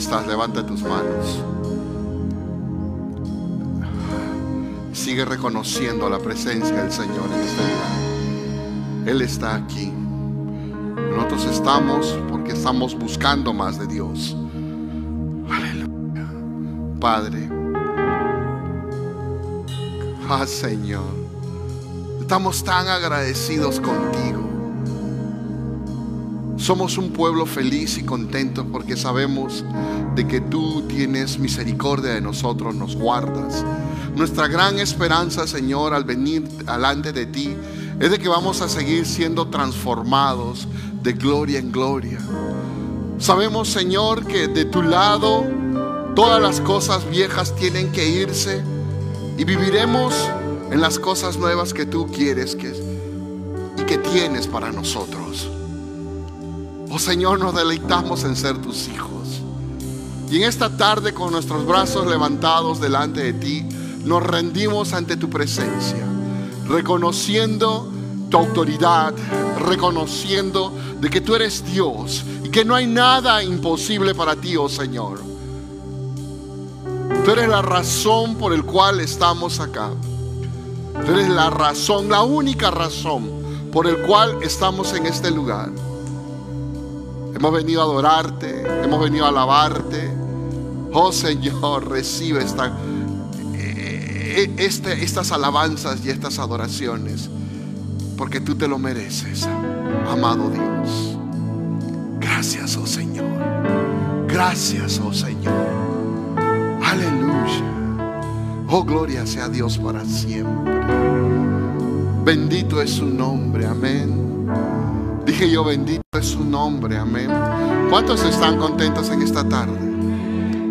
Estás, levanta tus manos. Sigue reconociendo la presencia del Señor en este. Él está aquí. Nosotros estamos porque estamos buscando más de Dios. Aleluya. Padre. Ah, Señor. Estamos tan agradecidos contigo. Somos un pueblo feliz y contento porque sabemos de que tú tienes misericordia de nosotros, nos guardas. Nuestra gran esperanza, Señor, al venir delante de ti, es de que vamos a seguir siendo transformados de gloria en gloria. Sabemos, Señor, que de tu lado todas las cosas viejas tienen que irse y viviremos en las cosas nuevas que tú quieres que, y que tienes para nosotros. Oh Señor, nos deleitamos en ser tus hijos. Y en esta tarde con nuestros brazos levantados delante de ti, nos rendimos ante tu presencia, reconociendo tu autoridad, reconociendo de que tú eres Dios y que no hay nada imposible para ti, oh Señor. Tú eres la razón por el cual estamos acá. Tú eres la razón, la única razón por el cual estamos en este lugar. Hemos venido a adorarte, hemos venido a alabarte. Oh Señor, recibe esta, este, estas alabanzas y estas adoraciones, porque tú te lo mereces, amado Dios. Gracias, oh Señor. Gracias, oh Señor. Aleluya. Oh, gloria sea Dios para siempre. Bendito es su nombre, amén. Dije yo, bendito es su nombre, amén. ¿Cuántos están contentos en esta tarde?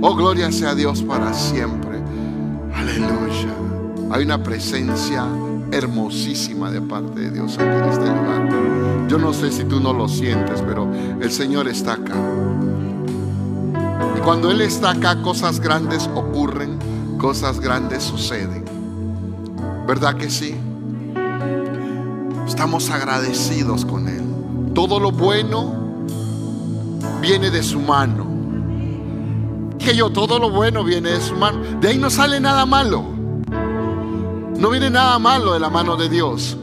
Oh, gloria sea Dios para siempre. Aleluya. Hay una presencia hermosísima de parte de Dios aquí en este lugar. Yo no sé si tú no lo sientes, pero el Señor está acá. Y cuando Él está acá, cosas grandes ocurren, cosas grandes suceden. ¿Verdad que sí? Estamos agradecidos con Él. Todo lo bueno viene de su mano. Que yo, todo lo bueno viene de su mano. De ahí no sale nada malo. No viene nada malo de la mano de Dios.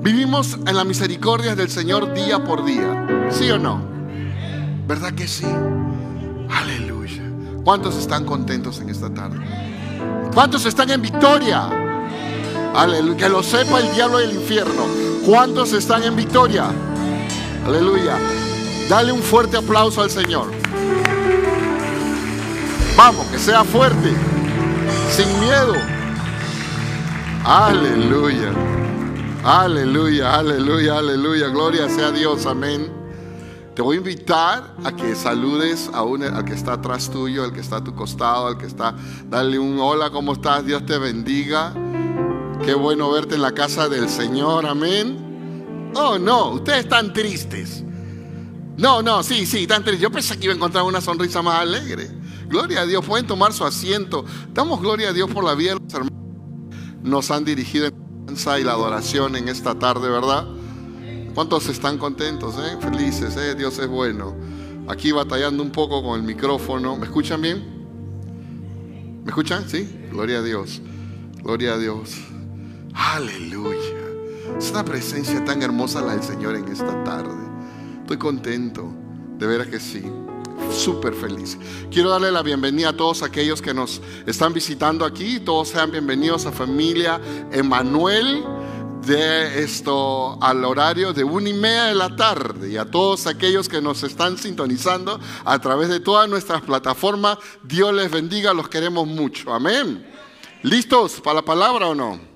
Vivimos en la misericordia del Señor día por día. ¿Sí o no? ¿Verdad que sí? Aleluya. ¿Cuántos están contentos en esta tarde? ¿Cuántos están en victoria? Aleluya. Que lo sepa el diablo del infierno. ¿Cuántos están en victoria? Aleluya. Dale un fuerte aplauso al Señor. Vamos, que sea fuerte. Sin miedo. Aleluya. Aleluya, aleluya, aleluya. Gloria sea Dios. Amén. Te voy a invitar a que saludes a un, al que está atrás tuyo, al que está a tu costado, al que está. Dale un hola, ¿cómo estás? Dios te bendiga. Qué bueno verte en la casa del Señor. Amén. Oh, no, ustedes están tristes. No, no, sí, sí, están tristes. Yo pensé que iba a encontrar una sonrisa más alegre. Gloria a Dios, pueden tomar su asiento. Damos gloria a Dios por la vida de los hermanos. Nos han dirigido en y la adoración en esta tarde, ¿verdad? ¿Cuántos están contentos, eh? felices? Eh? Dios es bueno. Aquí batallando un poco con el micrófono. ¿Me escuchan bien? ¿Me escuchan? Sí. Gloria a Dios. Gloria a Dios. Aleluya. Es una presencia tan hermosa la del Señor en esta tarde. Estoy contento. De veras que sí. Súper feliz. Quiero darle la bienvenida a todos aquellos que nos están visitando aquí. Todos sean bienvenidos a familia Emanuel de esto al horario de una y media de la tarde y a todos aquellos que nos están sintonizando a través de todas nuestras plataformas. Dios les bendiga, los queremos mucho. Amén. ¿Listos para la palabra o no?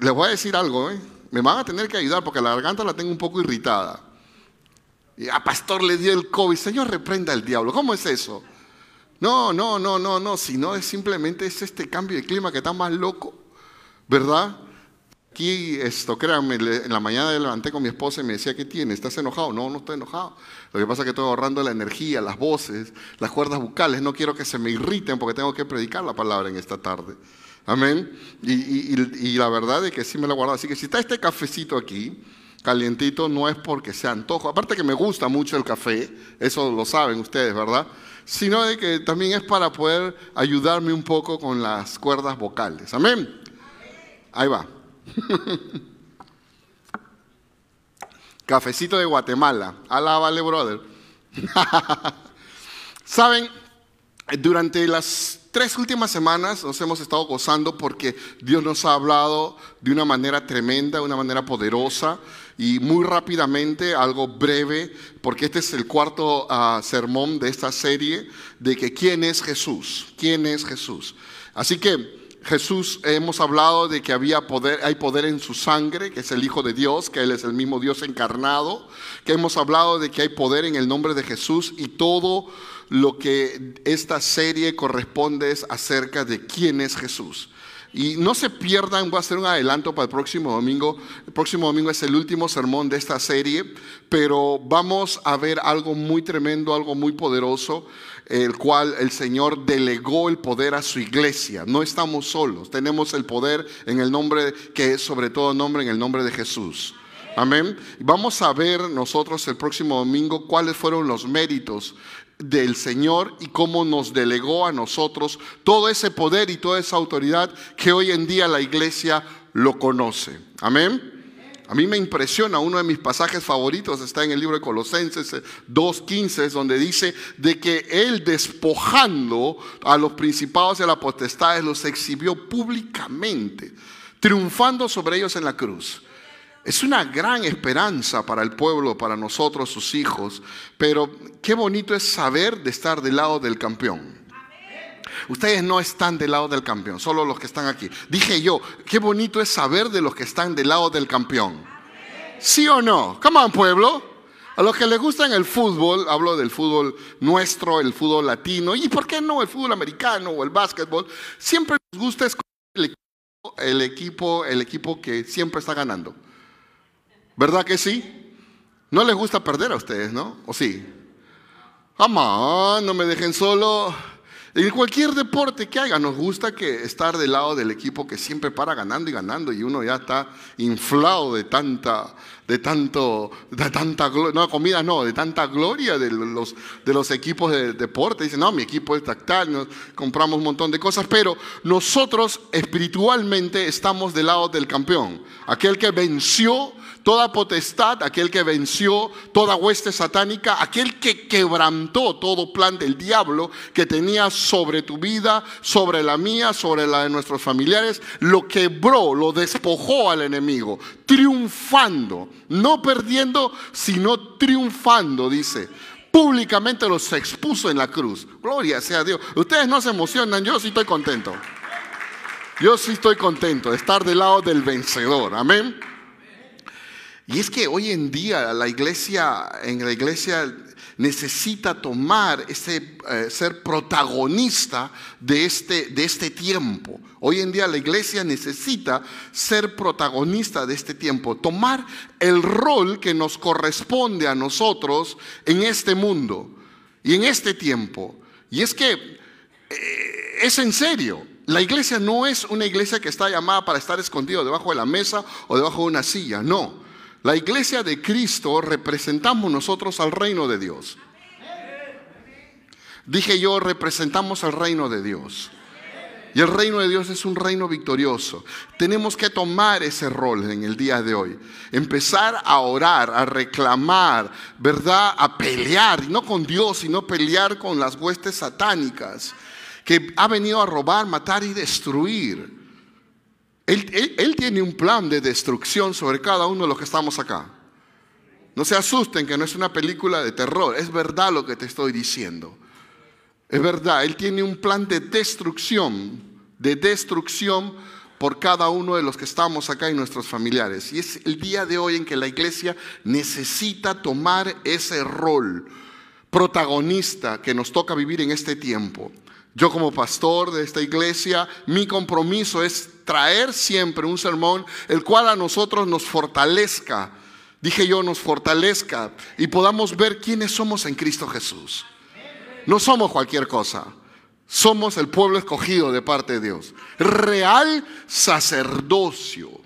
Les voy a decir algo, ¿eh? me van a tener que ayudar porque la garganta la tengo un poco irritada. Y a pastor le dio el COVID, Señor reprenda al diablo. ¿Cómo es eso? No, no, no, no, no, si no es simplemente es este cambio de clima que está más loco, ¿verdad? Aquí, esto, créanme, en la mañana me levanté con mi esposa y me decía, ¿qué tiene? ¿Estás enojado? No, no estoy enojado. Lo que pasa es que estoy ahorrando la energía, las voces, las cuerdas bucales. No quiero que se me irriten porque tengo que predicar la palabra en esta tarde. Amén. Y, y la verdad es que sí me la he guardado. Así que si está este cafecito aquí, calientito no es porque sea antojo, aparte que me gusta mucho el café, eso lo saben ustedes, ¿verdad? Sino de que también es para poder ayudarme un poco con las cuerdas vocales. Amén. Ahí va. Cafecito de Guatemala. Alá, vale, brother. Saben, durante las tres últimas semanas nos hemos estado gozando porque Dios nos ha hablado de una manera tremenda, de una manera poderosa y muy rápidamente, algo breve, porque este es el cuarto ah, sermón de esta serie de que quién es Jesús, quién es Jesús. Así que Jesús hemos hablado de que había poder, hay poder en su sangre, que es el Hijo de Dios, que Él es el mismo Dios encarnado, que hemos hablado de que hay poder en el nombre de Jesús y todo lo que esta serie corresponde es acerca de quién es Jesús. Y no se pierdan, voy a hacer un adelanto para el próximo domingo. El próximo domingo es el último sermón de esta serie, pero vamos a ver algo muy tremendo, algo muy poderoso, el cual el Señor delegó el poder a su iglesia. No estamos solos, tenemos el poder en el nombre que es sobre todo nombre, en el nombre de Jesús. Amén. Vamos a ver nosotros el próximo domingo cuáles fueron los méritos del Señor y cómo nos delegó a nosotros todo ese poder y toda esa autoridad que hoy en día la iglesia lo conoce. Amén. A mí me impresiona, uno de mis pasajes favoritos está en el libro de Colosenses 2.15, eh, donde dice de que él despojando a los principados y a las potestades los exhibió públicamente, triunfando sobre ellos en la cruz. Es una gran esperanza para el pueblo, para nosotros, sus hijos, pero qué bonito es saber de estar del lado del campeón. Ustedes no están del lado del campeón, solo los que están aquí. Dije yo, qué bonito es saber de los que están del lado del campeón. ¿Sí o no? Come on, pueblo. A los que les gusta el fútbol, hablo del fútbol nuestro, el fútbol latino, y por qué no el fútbol americano o el básquetbol, siempre les gusta escoger el equipo, el equipo que siempre está ganando. ¿Verdad que sí? No les gusta perder a ustedes, ¿no? ¿O sí? Amá, no me dejen solo. En cualquier deporte que haga, nos gusta que estar del lado del equipo que siempre para ganando y ganando y uno ya está inflado de tanta, de tanto, de tanta no comida no, de tanta gloria de los, de los equipos de deporte. Dicen, no, mi equipo es tactal, nos compramos un montón de cosas, pero nosotros espiritualmente estamos del lado del campeón, aquel que venció toda potestad, aquel que venció toda hueste satánica, aquel que quebrantó todo plan del diablo que tenía sobre tu vida, sobre la mía, sobre la de nuestros familiares, lo quebró, lo despojó al enemigo, triunfando, no perdiendo, sino triunfando, dice públicamente los expuso en la cruz. Gloria sea a Dios. Ustedes no se emocionan, yo sí estoy contento. Yo sí estoy contento de estar del lado del vencedor. Amén. Y es que hoy en día la iglesia, en la iglesia necesita tomar ese eh, ser protagonista de este, de este tiempo. Hoy en día la iglesia necesita ser protagonista de este tiempo, tomar el rol que nos corresponde a nosotros en este mundo y en este tiempo. Y es que eh, es en serio. La iglesia no es una iglesia que está llamada para estar escondido debajo de la mesa o debajo de una silla, no. La iglesia de Cristo representamos nosotros al reino de Dios. Dije yo, representamos al reino de Dios. Y el reino de Dios es un reino victorioso. Tenemos que tomar ese rol en el día de hoy. Empezar a orar, a reclamar, ¿verdad? A pelear, no con Dios, sino pelear con las huestes satánicas que ha venido a robar, matar y destruir. Él, tiene un plan de destrucción sobre cada uno de los que estamos acá. No se asusten que no es una película de terror, es verdad lo que te estoy diciendo. Es verdad, Él tiene un plan de destrucción, de destrucción por cada uno de los que estamos acá y nuestros familiares. Y es el día de hoy en que la iglesia necesita tomar ese rol protagonista que nos toca vivir en este tiempo. Yo como pastor de esta iglesia, mi compromiso es traer siempre un sermón el cual a nosotros nos fortalezca, dije yo, nos fortalezca y podamos ver quiénes somos en Cristo Jesús. No somos cualquier cosa, somos el pueblo escogido de parte de Dios, real sacerdocio.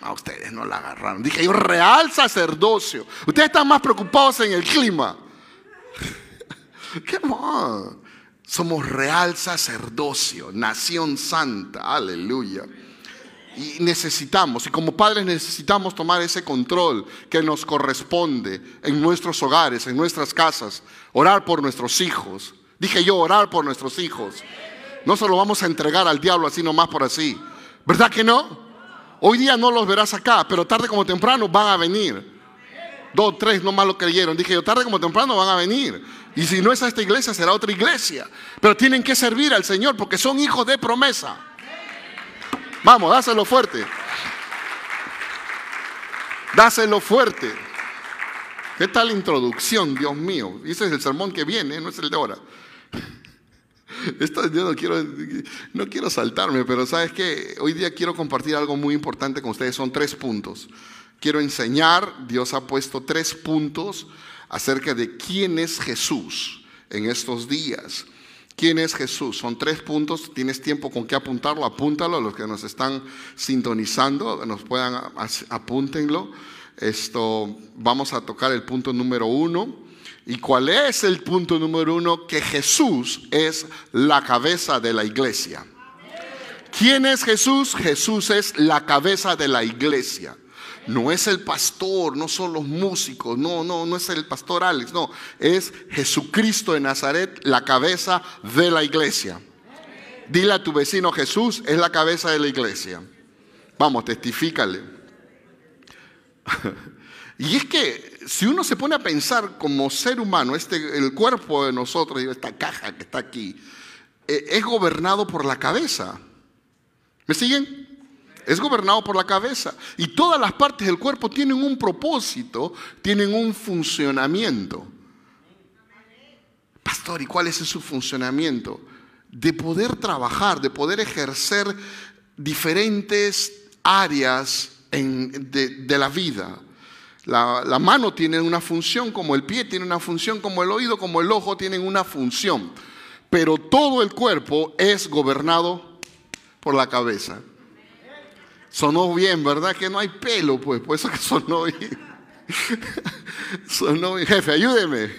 A ustedes no la agarraron. Dije yo, real sacerdocio. Ustedes están más preocupados en el clima. ¿Qué más? Somos real sacerdocio, nación santa. Aleluya. Y necesitamos, y como padres necesitamos tomar ese control que nos corresponde en nuestros hogares, en nuestras casas, orar por nuestros hijos. Dije yo, orar por nuestros hijos. No se lo vamos a entregar al diablo así nomás por así. ¿Verdad que no? Hoy día no los verás acá, pero tarde como temprano van a venir. Dos, tres nomás lo creyeron. Dije yo, tarde como temprano van a venir. Y si no es a esta iglesia, será otra iglesia. Pero tienen que servir al Señor porque son hijos de promesa. Vamos, dáselo fuerte. Dáselo fuerte. ¿Qué tal introducción, Dios mío? Ese es el sermón que viene, no es el de ahora. Esto, yo no quiero, no quiero saltarme, pero sabes que hoy día quiero compartir algo muy importante con ustedes. Son tres puntos. Quiero enseñar, Dios ha puesto tres puntos acerca de quién es Jesús en estos días. ¿Quién es Jesús? Son tres puntos, tienes tiempo con qué apuntarlo, apúntalo, los que nos están sintonizando, nos puedan, apúntenlo. Esto, vamos a tocar el punto número uno. ¿Y cuál es el punto número uno? Que Jesús es la cabeza de la iglesia. ¿Quién es Jesús? Jesús es la cabeza de la iglesia. No es el pastor, no son los músicos, no, no, no es el pastor Alex, no, es Jesucristo de Nazaret, la cabeza de la iglesia. Dile a tu vecino, Jesús es la cabeza de la iglesia. Vamos, testifícale. y es que si uno se pone a pensar como ser humano, este, el cuerpo de nosotros, esta caja que está aquí, eh, es gobernado por la cabeza. ¿Me siguen? Es gobernado por la cabeza. Y todas las partes del cuerpo tienen un propósito, tienen un funcionamiento. Pastor, ¿y cuál es su funcionamiento? De poder trabajar, de poder ejercer diferentes áreas de, la vida. La, la mano tiene una función como el pie, tiene una función como el oído, como el ojo, tienen una función. Pero todo el cuerpo es gobernado por la cabeza. Sonó bien, ¿verdad? Que no hay pelo, pues, por eso que sonó bien. Sonó bien. Jefe, ayúdeme.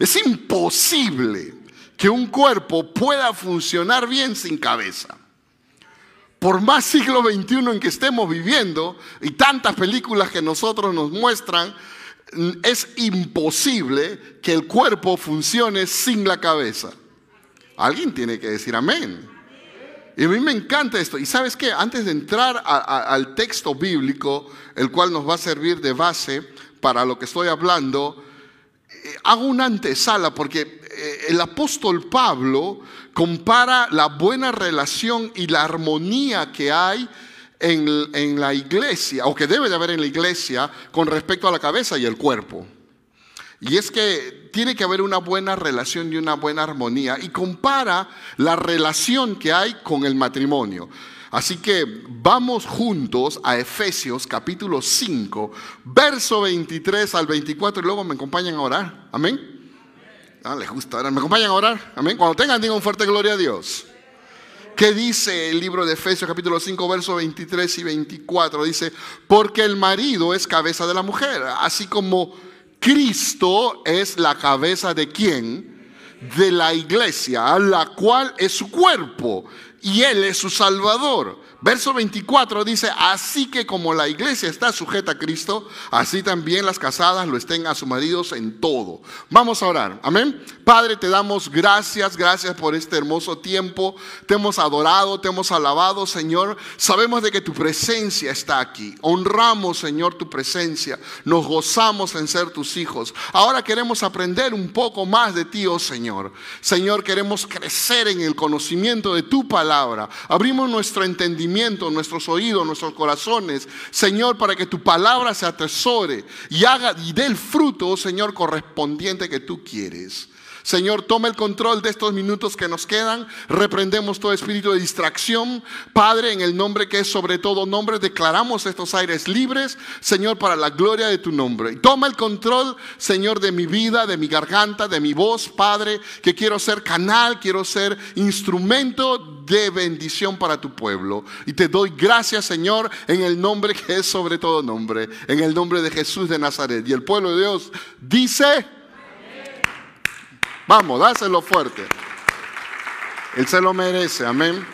Es imposible que un cuerpo pueda funcionar bien sin cabeza. Por más siglo XXI en que estemos viviendo y tantas películas que nosotros nos muestran, es imposible que el cuerpo funcione sin la cabeza. Alguien tiene que decir amén. Y a mí me encanta esto. Y sabes qué, antes de entrar al texto bíblico, el cual nos va a servir de base para lo que estoy hablando, eh, hago una antesala porque eh, el apóstol Pablo compara la buena relación y la armonía que hay en, en la iglesia, o que debe de haber en la iglesia, con respecto a la cabeza y el cuerpo. Y es que tiene que haber una buena relación y una buena armonía. Y compara la relación que hay con el matrimonio. Así que vamos juntos a Efesios capítulo 5, verso 23 al 24 y luego me acompañan a orar. Amén. Ah, les gusta orar. ¿Me acompañan a orar? Amén. Cuando tengan, digan un fuerte gloria a Dios. ¿Qué dice el libro de Efesios capítulo 5, verso 23 y 24? Dice, porque el marido es cabeza de la mujer, así como Cristo es la cabeza de quién? De la iglesia, la cual es su cuerpo y Él es su Salvador. Verso 24 dice, así que como la iglesia está sujeta a Cristo, así también las casadas lo estén a sus maridos en todo. Vamos a orar. Amén. Padre, te damos gracias, gracias por este hermoso tiempo. Te hemos adorado, te hemos alabado, Señor. Sabemos de que tu presencia está aquí. Honramos, Señor, tu presencia. Nos gozamos en ser tus hijos. Ahora queremos aprender un poco más de ti, oh Señor. Señor, queremos crecer en el conocimiento de tu palabra. Abrimos nuestro entendimiento nuestros oídos, nuestros corazones, Señor, para que tu palabra se atesore y haga y dé el fruto, oh Señor, correspondiente que tú quieres. Señor, toma el control de estos minutos que nos quedan. Reprendemos todo espíritu de distracción. Padre, en el nombre que es sobre todo nombre, declaramos estos aires libres, Señor, para la gloria de tu nombre. Toma el control, Señor, de mi vida, de mi garganta, de mi voz, Padre, que quiero ser canal, quiero ser instrumento de bendición para tu pueblo. Y te doy gracias, Señor, en el nombre que es sobre todo nombre, en el nombre de Jesús de Nazaret. Y el pueblo de Dios dice, vamos, dáselo fuerte. Él se lo merece, amén.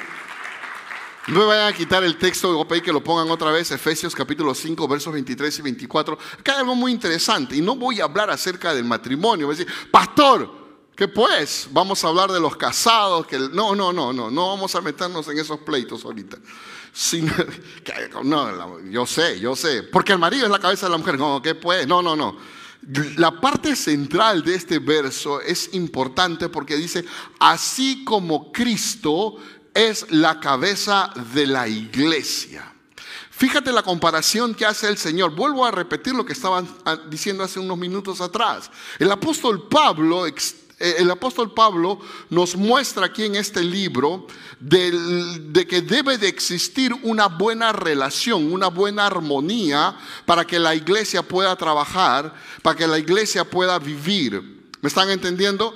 No me vayan a quitar el texto, voy a que lo pongan otra vez, Efesios capítulo 5, versos 23 y 24. Acá hay algo muy interesante y no voy a hablar acerca del matrimonio. Voy a decir, pastor, ¿qué pues? Vamos a hablar de los casados. Que no, no, no, no, no vamos a meternos en esos pleitos ahorita. no, yo sé, yo sé. Porque el marido es la cabeza de la mujer. No, ¿qué pues? No, no, no. La parte central de este verso es importante porque dice, así como Cristo es la cabeza de la iglesia. Fíjate la comparación que hace el Señor. Vuelvo a repetir lo que estaban ah, diciendo hace unos minutos atrás. El apóstol Pablo, el apóstol Pablo nos muestra aquí en este libro de, que debe de existir una buena relación, una buena armonía para que la iglesia pueda trabajar, para que la iglesia pueda vivir. ¿Me están entendiendo?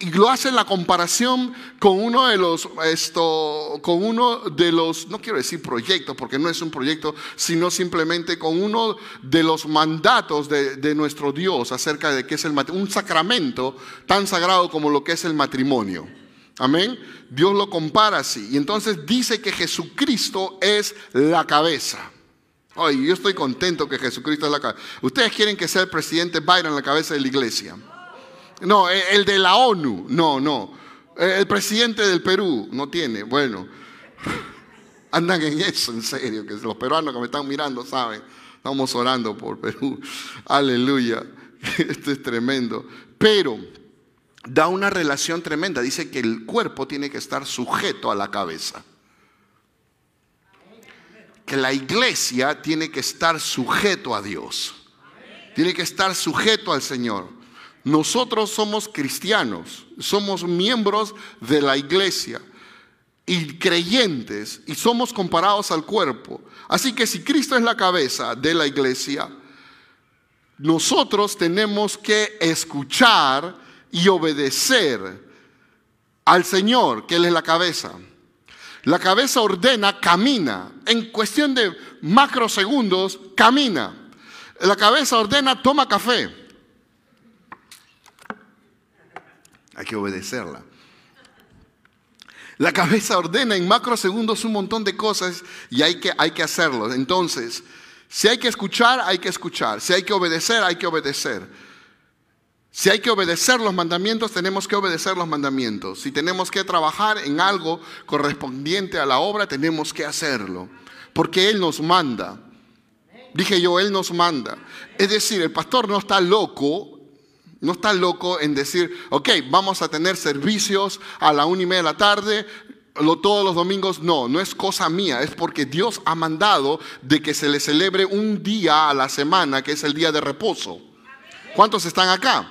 Y lo hace la comparación con uno de los, esto, con uno de los, no quiero decir proyectos, porque no es un proyecto, sino simplemente con uno de los mandatos de, nuestro Dios acerca de qué es el un sacramento tan sagrado como lo que es el matrimonio. Amén. Dios lo compara así. Y entonces dice que Jesucristo es la cabeza. Ay, yo estoy contento que Jesucristo es la cabeza. Ustedes quieren que sea el presidente Byron la cabeza de la iglesia. No, e, el de la ONU. No, no. E, el presidente del Perú no tiene. Bueno, andan en eso, en serio, que los peruanos que me están mirando saben. Estamos orando por Perú. Aleluya. Esto es tremendo. Pero da una relación tremenda. Dice que el cuerpo tiene que estar sujeto a la cabeza. Que la iglesia tiene que estar sujeto a Dios. Tiene que estar sujeto al Señor. Nosotros somos cristianos, somos miembros de la iglesia y creyentes y somos comparados al cuerpo. Así que si Cristo es la cabeza de la iglesia, nosotros tenemos que escuchar y obedecer al Señor, que Él es la cabeza. La cabeza ordena, camina. En cuestión de macrosegundos, camina. La cabeza ordena, toma café. Hay que obedecerla. La cabeza ordena en macrosegundos un montón de cosas y hay que, hay que hacerlo. Entonces, si hay que escuchar, hay que escuchar. Si hay que obedecer, hay que obedecer. Si hay que obedecer los mandamientos, tenemos que obedecer los mandamientos. Si tenemos que trabajar en algo correspondiente a la obra, tenemos que hacerlo. Porque Él nos manda. Dije yo, Él nos manda. Es decir, el pastor no está loco no está loco en decir, ok, vamos a tener servicios a la una y media de la tarde, todos los domingos. No, no es cosa mía, es porque Dios ha mandado de que se le celebre un día a la semana, que es el día de reposo. ¿Cuántos están acá?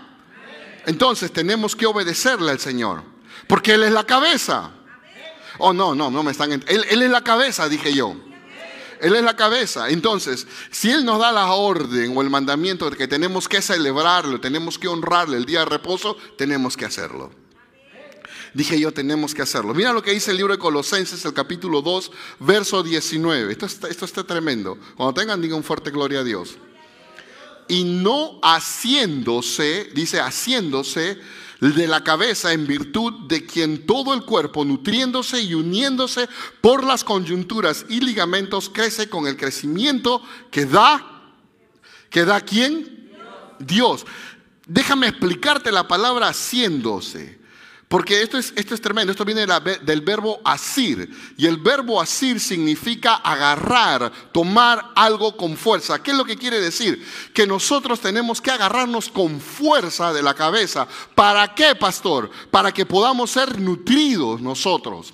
Entonces tenemos que obedecerle al Señor, porque Él es la cabeza. Oh, no, no, no me están... Él, él es la cabeza, dije yo. Él es la cabeza. Entonces, si Él nos da la orden o el mandamiento de que tenemos que celebrarlo, tenemos que honrarle el día de reposo, tenemos que hacerlo. Dije yo, tenemos que hacerlo. Mira lo que dice el libro de Colosenses, el capítulo 2, verso 19. Esto está, esto está tremendo. Cuando tengan, digan fuerte gloria a Dios. Y no haciéndose, dice haciéndose, de la cabeza en virtud de quien todo el cuerpo, nutriéndose y uniéndose por las coyunturas y ligamentos, crece con el crecimiento que da, que da quién? Dios. Déjame explicarte la palabra haciéndose. Porque esto es, esto es tremendo, esto viene del verbo asir. Y el verbo asir significa agarrar, tomar algo con fuerza. ¿Qué es lo que quiere decir? Que nosotros tenemos que agarrarnos con fuerza de la cabeza. ¿Para qué, pastor? Para que podamos ser nutridos nosotros.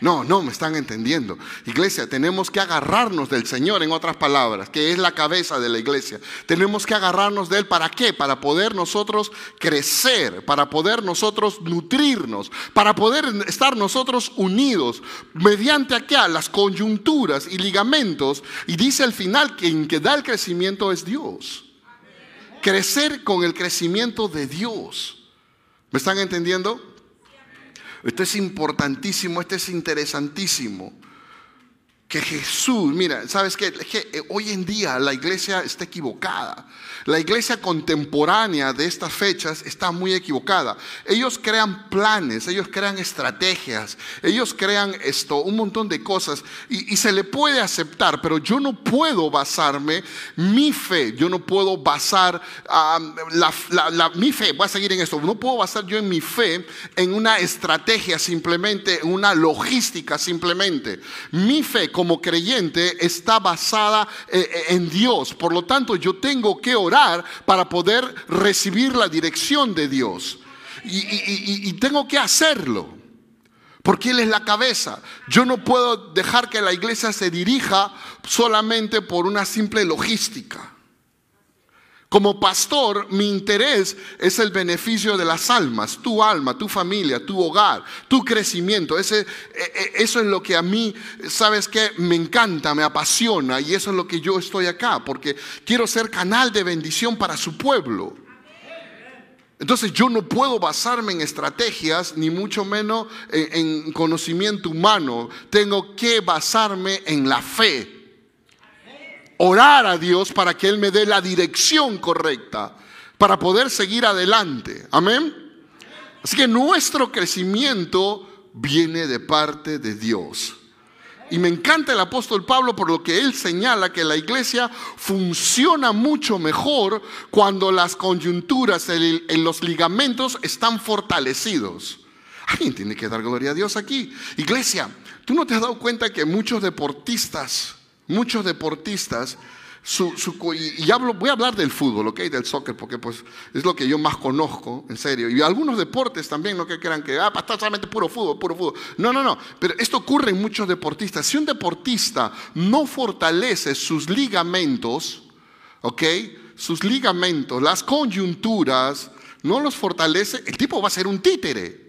No, no me están entendiendo. Iglesia, tenemos que agarrarnos del Señor, en otras palabras, que es la cabeza de la iglesia. Tenemos que agarrarnos de Él. ¿Para qué? Para poder nosotros crecer, para poder nosotros nutrirnos, para poder estar nosotros unidos mediante acá las coyunturas y ligamentos. Y dice al final que quien que da el crecimiento es Dios. Crecer con el crecimiento de Dios. ¿Me están entendiendo? Esto es importantísimo, esto es interesantísimo que Jesús, mira, ¿sabes qué? Eh, hoy en día la iglesia está equivocada. La iglesia contemporánea de estas fechas está muy equivocada. Ellos crean planes, ellos crean estrategias, ellos crean esto, un montón de cosas y, se le puede aceptar, pero yo no puedo basarme mi fe, yo no puedo basar mi fe, voy a seguir en esto, no puedo basar yo en mi fe en una estrategia simplemente, en una logística simplemente. Mi fe como creyente está basada eh, eh, en Dios. Por lo tanto, yo tengo que orar para poder recibir la dirección de Dios. Y, tengo que hacerlo. Porque Él es la cabeza. Yo no puedo dejar que la iglesia se dirija solamente por una simple logística. Como pastor, mi interés es el beneficio de las almas, tu alma, tu familia, tu hogar, tu crecimiento. Ese, e, e, eso es lo que a mí, sabes que me encanta, me apasiona y eso es lo que yo estoy acá, porque quiero ser canal de bendición para su pueblo. Entonces yo no puedo basarme en estrategias, ni mucho menos en conocimiento humano. Tengo que basarme en la fe orar a Dios para que Él me dé la dirección correcta para poder seguir adelante. Amén. Así que nuestro crecimiento viene de parte de Dios. Y me encanta el apóstol Pablo por lo que él señala que la iglesia funciona mucho mejor cuando las coyunturas en los ligamentos están fortalecidos. Alguien tiene que dar gloria a Dios aquí. Iglesia, ¿tú no te has dado cuenta que muchos deportistas Muchos deportistas, y voy a hablar del fútbol, ¿ok? Del soccer, porque pues es lo que yo más conozco, en serio. Y algunos deportes también, no que crean que, ah, está solamente puro fútbol, puro fútbol. No, no, no. Pero esto ocurre en muchos deportistas. Si un deportista no fortalece sus ligamentos, ¿ok? Sus ligamentos, las coyunturas, no los fortalece, el tipo va a ser un títere.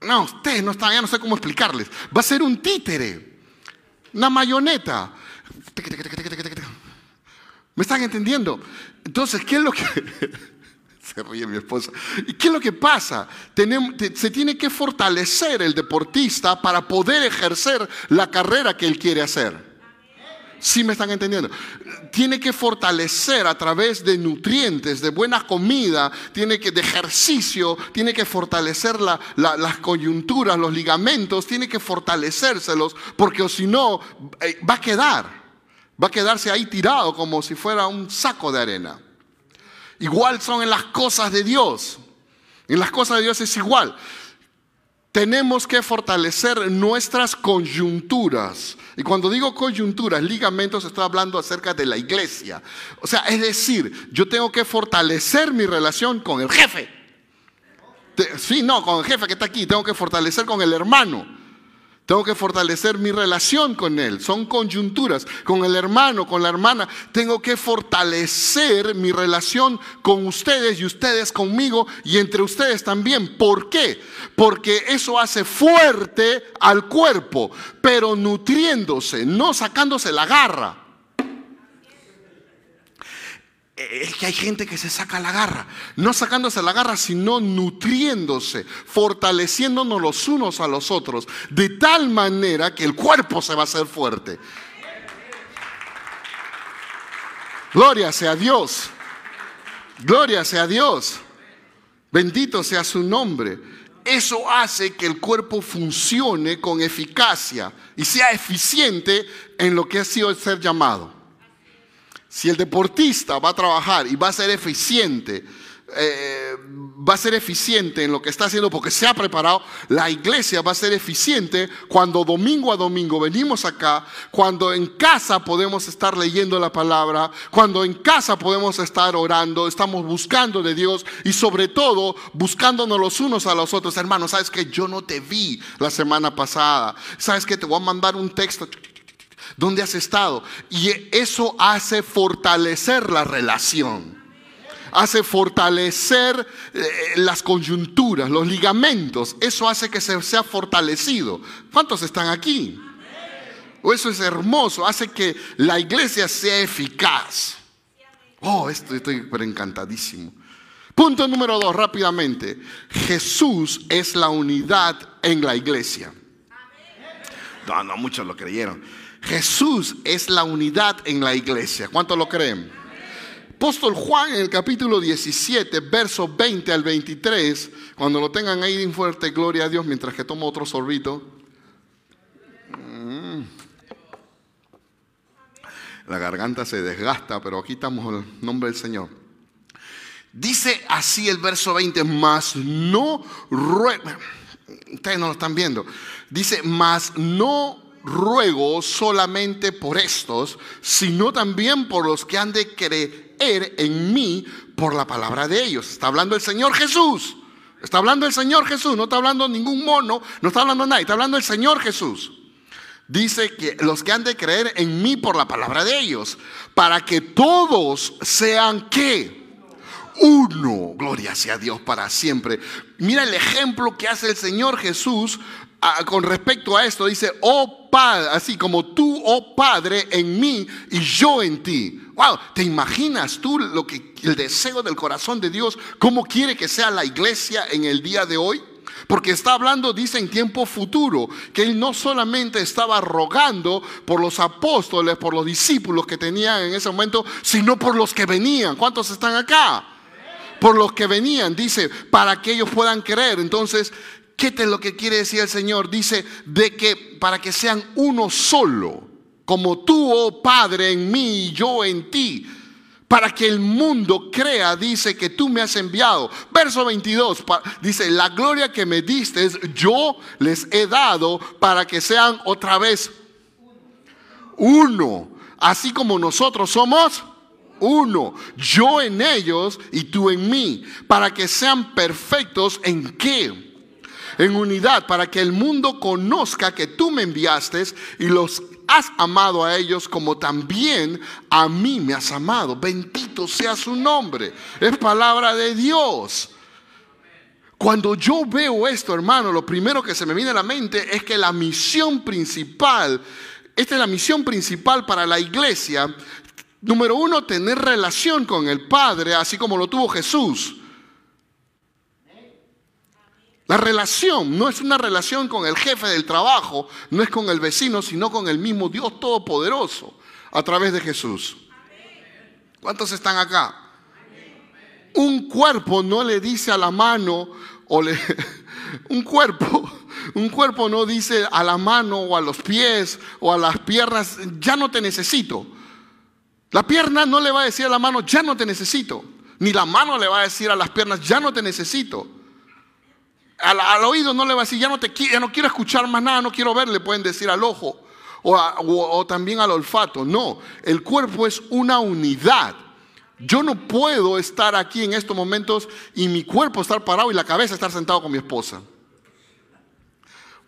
No, usted no está, ya no sé cómo explicarles. Va a ser un títere. Una mayoneta. ¿Me están entendiendo? Entonces, ¿qué es lo que... Se ríe mi esposa. ¿Y qué es lo que pasa? se tiene que fortalecer el deportista para poder ejercer la carrera que él quiere hacer. ¿Sí me están entendiendo? Tiene que fortalecer a través de nutrientes, de buena comida, tiene que, de ejercicio, tiene que fortalecer las coyunturas, los ligamentos, tiene que fortalecérselos, porque si no, eh, va a quedar, va a quedarse ahí tirado como si fuera un saco de arena. Igual son en las cosas de Dios. En las cosas de Dios es igual. Tenemos que fortalecer nuestras coyunturas. Y cuando digo coyunturas, ligamentos, estoy hablando acerca de la iglesia. O sea, es decir, yo tengo que fortalecer mi relación con el jefe. Sí, no, con el jefe que está aquí. Tengo que fortalecer con el hermano. Tengo que fortalecer mi relación con Él. Son coyunturas. Con el hermano, con la hermana. Tengo que fortalecer mi relación con ustedes y ustedes conmigo y entre ustedes también. ¿Por qué? Porque eso hace fuerte al cuerpo, pero nutriéndose, no sacándose la garra. Es que hay gente que se saca la garra, no sacándose la garra, sino nutriéndose, fortaleciéndonos los unos a los otros, de tal manera que el cuerpo se va a hacer fuerte. Gloria sea Dios, gloria sea Dios, bendito sea su nombre. Eso hace que el cuerpo funcione con eficacia y sea eficiente en lo que ha sido ser llamado. Si el deportista va a trabajar y va a ser eficiente, eh, va a ser eficiente en lo que está haciendo porque se ha preparado, la iglesia va a ser eficiente cuando domingo a domingo venimos acá, cuando en casa podemos estar leyendo la palabra, cuando en casa podemos estar orando, estamos buscando de Dios y sobre todo buscándonos los unos a los otros. Hermanos, sabes que yo no te vi la semana pasada, sabes que te voy a mandar un texto ¿Dónde has estado? Y eso hace fortalecer la relación. Hace fortalecer eh, las coyunturas, los ligamentos. Eso hace que se sea fortalecido. ¿Cuántos están aquí? O eso es hermoso. Hace que la iglesia sea eficaz. Oh, esto estoy encantadísimo. Punto número dos, rápidamente. Jesús es la unidad en la iglesia. No, no, muchos lo creyeron. Jesús es la unidad en la iglesia. ¿Cuántos lo creen? Apóstol Juan en el capítulo 17, verso 20 al 23, cuando lo tengan ahí en fuerte, gloria a Dios, mientras que tomo otro sorbito. Mm. La garganta se desgasta, pero aquí estamos en el nombre del Señor. Dice así el verso 20, más no ruego, ustedes no lo están viendo, dice, más no ruego solamente por estos, sino también por los que han de creer en mí por la palabra de ellos. Está hablando el Señor Jesús. Está hablando el Señor Jesús, no está hablando ningún mono, no está hablando nadie, está hablando el Señor Jesús. Dice que los que han de creer en mí por la palabra de ellos, para que todos sean que uno, gloria sea Dios para siempre. Mira el ejemplo que hace el Señor Jesús con respecto a esto. Dice, oh Padre, así como tú, oh Padre, en mí y yo en ti. Wow, ¿te imaginas tú lo que el deseo del corazón de Dios, cómo quiere que sea la iglesia en el día de hoy? Porque está hablando, dice en tiempo futuro, que él no solamente estaba rogando por los apóstoles, por los discípulos que tenían en ese momento, sino por los que venían. ¿Cuántos están acá? Por los que venían, dice, para que ellos puedan creer. Entonces, ¿qué es lo que quiere decir el Señor? Dice, de que para que sean uno solo como tú, oh Padre, en mí y yo en ti, para que el mundo crea, dice que tú me has enviado. Verso 22 dice, la gloria que me diste, yo les he dado para que sean otra vez uno, así como nosotros somos uno, yo en ellos y tú en mí, para que sean perfectos en qué? En unidad, para que el mundo conozca que tú me enviaste y los has amado a ellos como también a mí me has amado. Bendito sea su nombre. Es palabra de Dios. Cuando yo veo esto, hermano, lo primero que se me viene a la mente es que la misión principal, esta es la misión principal para la iglesia. Número uno, tener relación con el Padre, así como lo tuvo Jesús. La relación no es una relación con el jefe del trabajo, no es con el vecino, sino con el mismo Dios Todopoderoso a través de Jesús. ¿Cuántos están acá? Un cuerpo no le dice a la mano o le un cuerpo un cuerpo no dice a la mano o a los pies o a las piernas, ya no te necesito. La pierna no le va a decir a la mano, ya no te necesito. Ni la mano le va a decir a las piernas, ya no te necesito. Al, oído no le va a decir, ya no, te, ya no quiero escuchar más nada, no quiero ver, le pueden decir al ojo o, o también al olfato. No, el cuerpo es una unidad. Yo no puedo estar aquí en estos momentos y mi cuerpo estar parado y la cabeza estar sentado con mi esposa.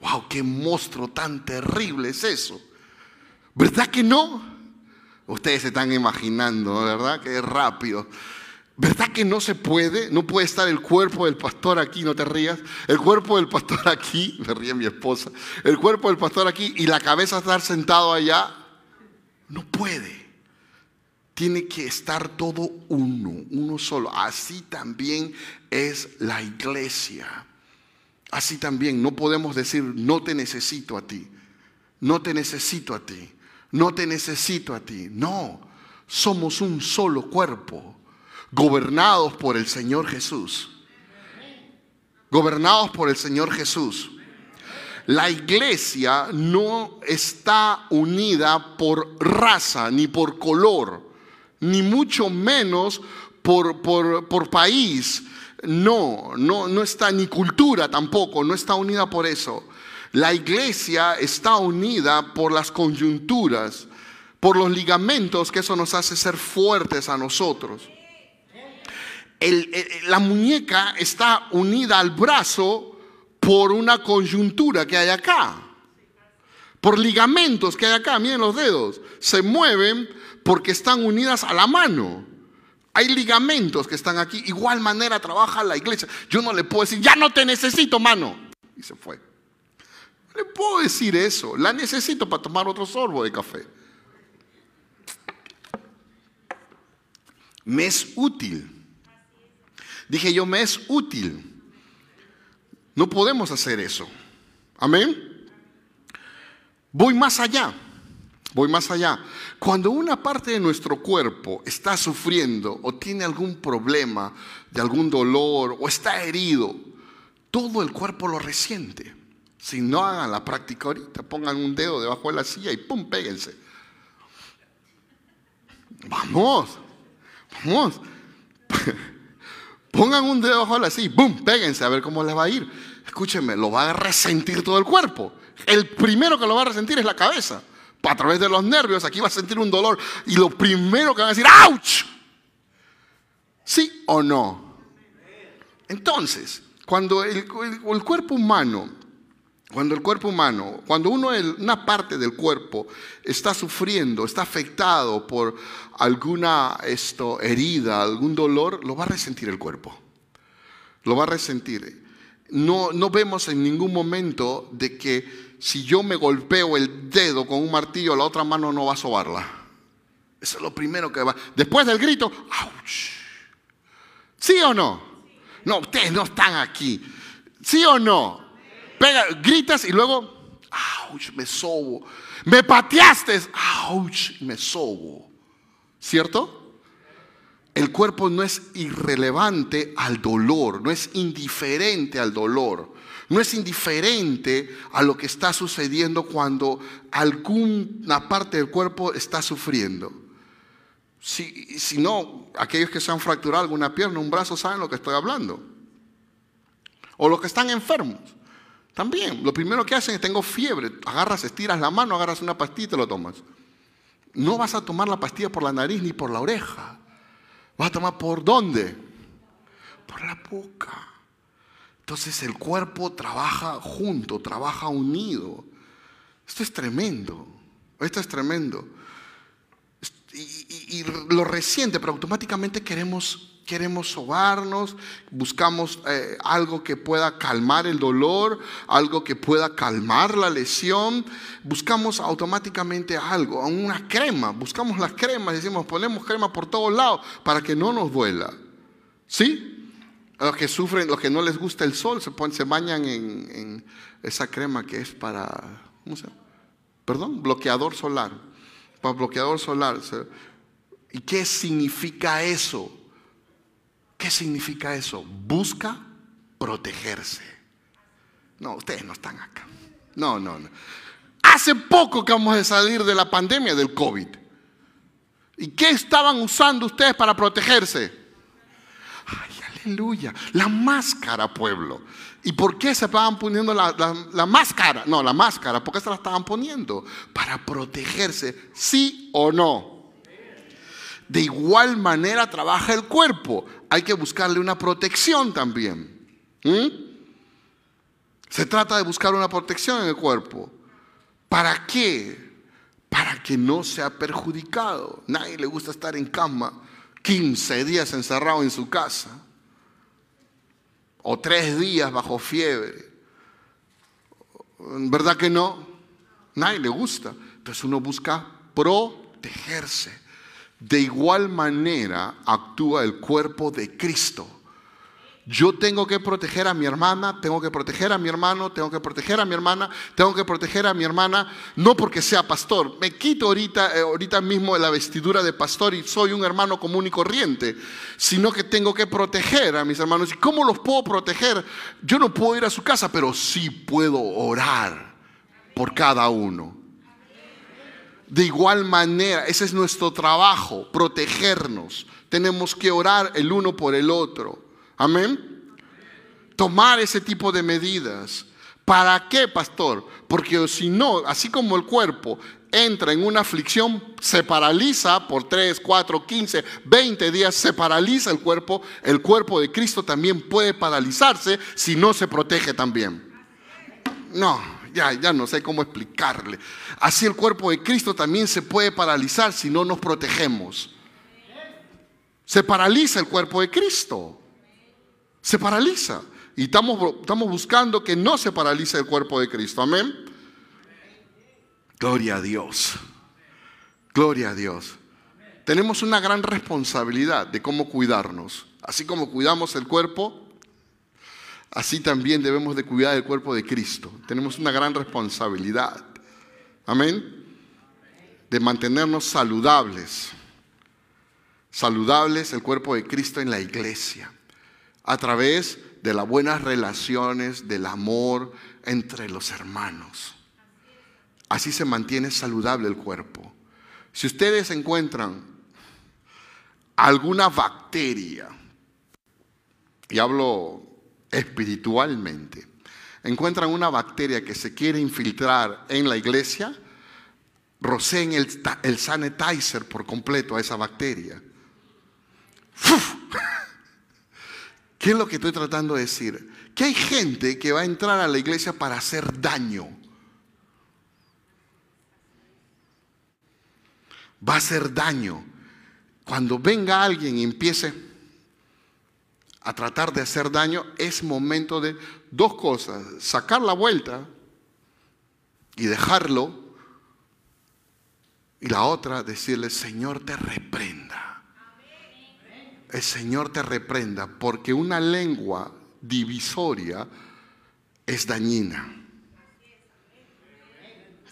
¡Wow! ¡Qué monstruo tan terrible es eso! ¿Verdad que no? Ustedes se están imaginando, ¿verdad? Qué rápido. ¿Verdad que no se puede? No puede estar el cuerpo del pastor aquí, no te rías. El cuerpo del pastor aquí, me ríe mi esposa. El cuerpo del pastor aquí y la cabeza estar sentado allá. No puede. Tiene que estar todo uno, uno solo. Así también es la iglesia. Así también no podemos decir, no te necesito a ti. No te necesito a ti. No te necesito a ti. No, somos un solo cuerpo gobernados por el Señor Jesús. Gobernados por el Señor Jesús. La iglesia no está unida por raza, ni por color, ni mucho menos por, por, país. No, no, no está ni cultura tampoco, no está unida por eso. La iglesia está unida por las coyunturas, por los ligamentos que eso nos hace ser fuertes a nosotros la muñeca está unida al brazo por una coyuntura que hay acá, por ligamentos que hay acá, miren los dedos, se mueven porque están unidas a la mano. Hay ligamentos que están aquí. Igual manera trabaja la iglesia. Yo no le puedo decir, ya no te necesito, mano. Y se fue. No le puedo decir eso. La necesito para tomar otro sorbo de café. Me es útil. Dije yo, me es útil. No podemos hacer eso. Amén. Voy más allá. Voy más allá. Cuando una parte de nuestro cuerpo está sufriendo o tiene algún problema de algún dolor o está herido, todo el cuerpo lo resiente. Si no hagan la práctica ahorita, pongan un dedo debajo de la silla y pum, péguense. Vamos, vamos. Pongan un dedo silla y pum, péguense a ver cómo les va a ir. Escúchenme, lo va a resentir todo el cuerpo. El primero que lo va a resentir es la cabeza a través de los nervios, aquí va a sentir un dolor y lo primero que van a decir, ¡ouch! ¿Sí o no? Entonces, cuando el, cuerpo humano, cuando el cuerpo humano, cuando uno, una parte del cuerpo está sufriendo, está afectado por alguna herida, algún dolor, lo va a resentir el cuerpo. Lo va a resentir. No, no vemos en ningún momento de que si yo me golpeo el dedo con un martillo, la otra mano no va a sobarla. Eso es lo primero que va. Después del grito, ¡ouch! ¿Sí o no? No, ustedes no están aquí. ¿Sí o no? Gritas y luego, ¡ouch! Me sobo. Me pateaste, ¡ouch! Me sobo. ¿Cierto? El cuerpo no es irrelevante al dolor, no es indiferente al dolor no es indiferente a lo que está sucediendo cuando alguna parte del cuerpo está sufriendo. Si, si no, aquellos que se han fracturado alguna pierna, un brazo, saben lo que estoy hablando. O los que están enfermos. También, lo primero que hacen es tengo fiebre, agarras, estiras la mano, agarras una pastilla y te lo tomas. No vas a tomar la pastilla por la nariz ni por la oreja. Vas a tomar por dónde? Por la boca. Entonces el cuerpo trabaja junto, trabaja unido. Esto es tremendo, esto es tremendo. Y, lo reciente, pero automáticamente queremos, queremos sobarnos, buscamos eh, algo que pueda calmar el dolor, algo que pueda calmar la lesión. Buscamos automáticamente algo, una crema, buscamos las cremas, decimos, ponemos crema por todos lados para que no nos duela. ¿Sí? Los que sufren, los que no les gusta el sol, se, se bañan en, esa crema que es para, ¿cómo se llama? Perdón, bloqueador solar. Para bloqueador solar. ¿Y qué significa eso? ¿Qué significa eso? Busca protegerse. No, ustedes no están acá. No, no, no. Hace poco que vamos a salir de la pandemia del COVID. ¿Y qué estaban usando ustedes para protegerse? Aleluya. La máscara, pueblo. ¿Y por qué se estaban poniendo la, máscara? No, la máscara, ¿por qué se la estaban poniendo? Para protegerse, sí o no. De igual manera trabaja el cuerpo. Hay que buscarle una protección también. ¿Mm? Se trata de buscar una protección en el cuerpo. ¿Para qué? Para que no sea perjudicado. Nadie le gusta estar en cama 15 días encerrado en su casa o tres días bajo fiebre. ¿Verdad que no? Nadie le gusta. Entonces uno busca protegerse. De igual manera actúa el cuerpo de Cristo. Yo tengo que proteger a mi hermana, tengo que proteger a mi hermano, tengo que proteger a mi hermana, tengo que proteger a mi hermana, no porque sea pastor. Me quito ahorita, eh, ahorita mismo la vestidura de pastor y soy un hermano común y corriente, sino que tengo que proteger a mis hermanos. ¿Y cómo los puedo proteger? Yo no puedo ir a su casa, pero sí puedo orar por cada uno. De igual manera, ese es nuestro trabajo, protegernos. Tenemos que orar el uno por el otro. Amén. Tomar ese tipo de medidas. ¿Para qué, pastor? Porque si no, así como el cuerpo entra en una aflicción, se paraliza por 3, 4, 15, 20 días, se paraliza el cuerpo, el cuerpo de Cristo también puede paralizarse si no se protege también. No, ya, ya no sé cómo explicarle. Así el cuerpo de Cristo también se puede paralizar si no nos protegemos. Se paraliza el cuerpo de Cristo se paraliza. Y estamos, estamos buscando que no se paralice el cuerpo de Cristo. Amén. Gloria a Dios. Gloria a Dios. tenemos una gran responsabilidad de cómo cuidarnos. Así como cuidamos el cuerpo, así también debemos de cuidar el cuerpo de Cristo. Tenemos una gran responsabilidad. Amén. De mantenernos saludables. Saludables el cuerpo de Cristo en la iglesia. A través de las buenas relaciones, del amor entre los hermanos. Así se mantiene saludable el cuerpo. Si ustedes encuentran alguna bacteria, y hablo espiritualmente, encuentran una bacteria que se quiere infiltrar en la iglesia, roceen el, el sanitizer por completo a esa bacteria. ¿Qué es lo que estoy tratando de decir? Que hay gente que va a entrar a la iglesia para hacer daño. Va a hacer daño. Cuando venga alguien y empiece a tratar de hacer daño, es momento de dos cosas. Sacar la vuelta y dejarlo. Y la otra, decirle, Señor, te reprenda. El Señor te reprenda, porque una lengua divisoria es dañina.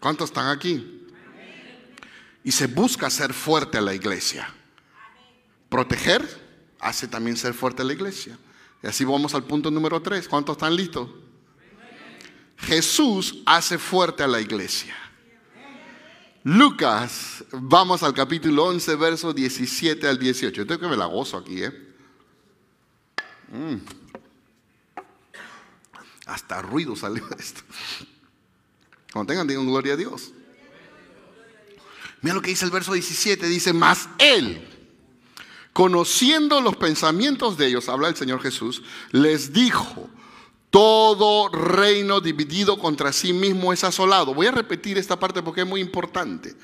¿Cuántos están aquí? Y se busca ser fuerte a la iglesia. Proteger hace también ser fuerte la iglesia. Y así vamos al punto número tres. ¿Cuántos están listos? Jesús hace fuerte a la iglesia. Lucas, vamos al capítulo 11, verso 17 al 18. Yo tengo que me la gozo aquí, ¿eh? Mm. Hasta ruido salió de esto. Cuando tengan, digan gloria a Dios. Mira lo que dice el verso 17. Dice, más Él, conociendo los pensamientos de ellos, habla el Señor Jesús, les dijo, todo reino dividido contra sí mismo es asolado. Voy a repetir esta parte porque es muy importante.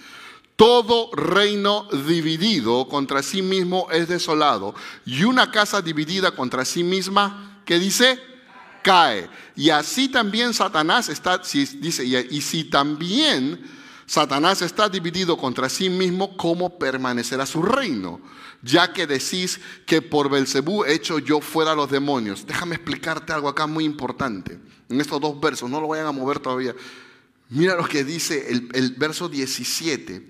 Todo reino dividido contra sí mismo es desolado. Y una casa dividida contra sí misma, ¿qué dice? Cae. Y así también Satanás está, dice, y si también Satanás está dividido contra sí mismo, ¿cómo permanecerá su reino? Ya que decís que por Belcebú he hecho yo fuera los demonios. Déjame explicarte algo acá muy importante. En estos dos versos, no lo vayan a mover todavía. Mira lo que dice el, el verso 17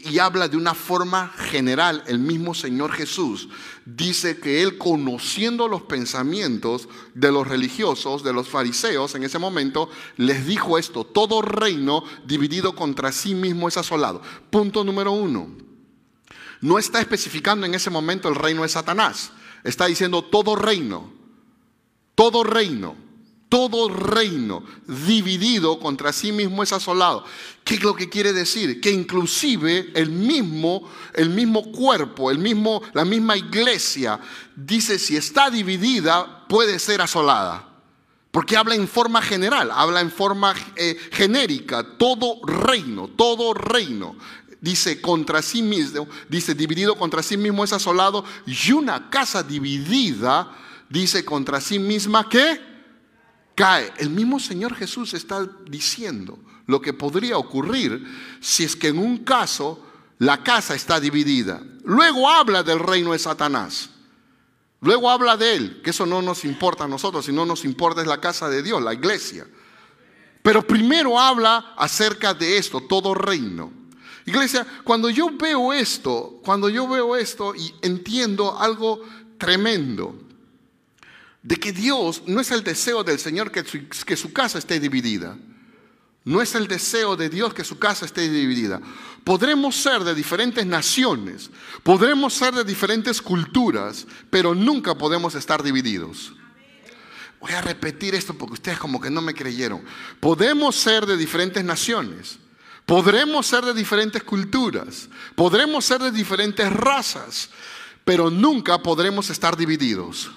y habla de una forma general. El mismo Señor Jesús dice que Él conociendo los pensamientos de los religiosos, de los fariseos en ese momento, les dijo esto, todo reino dividido contra sí mismo es asolado. Punto número uno. No está especificando en ese momento el reino de Satanás. Está diciendo todo reino, todo reino todo reino dividido contra sí mismo es asolado. ¿Qué es lo que quiere decir? Que inclusive el mismo, el mismo cuerpo, el mismo, la misma iglesia, dice si está dividida puede ser asolada. Porque habla en forma general, habla en forma eh, genérica. Todo reino, todo reino. Dice contra sí mismo, dice dividido contra sí mismo es asolado. Y una casa dividida, dice contra sí misma que cae. El mismo Señor Jesús está diciendo lo que podría ocurrir si es que en un caso la casa está dividida. Luego habla del reino de Satanás. Luego habla de él, que eso no nos importa a nosotros, sino nos importa es la casa de Dios, la iglesia. Pero primero habla acerca de esto, todo reino. Iglesia, cuando yo veo esto, cuando yo veo esto y entiendo algo tremendo, de que Dios no es el deseo del Señor que su, que su casa esté dividida. No es el deseo de Dios que su casa esté dividida. Podremos ser de diferentes naciones, podremos ser de diferentes culturas, pero nunca podemos estar divididos. Voy a repetir esto porque ustedes como que no me creyeron. Podemos ser de diferentes naciones, podremos ser de diferentes culturas, podremos ser de diferentes razas, pero nunca podremos estar divididos.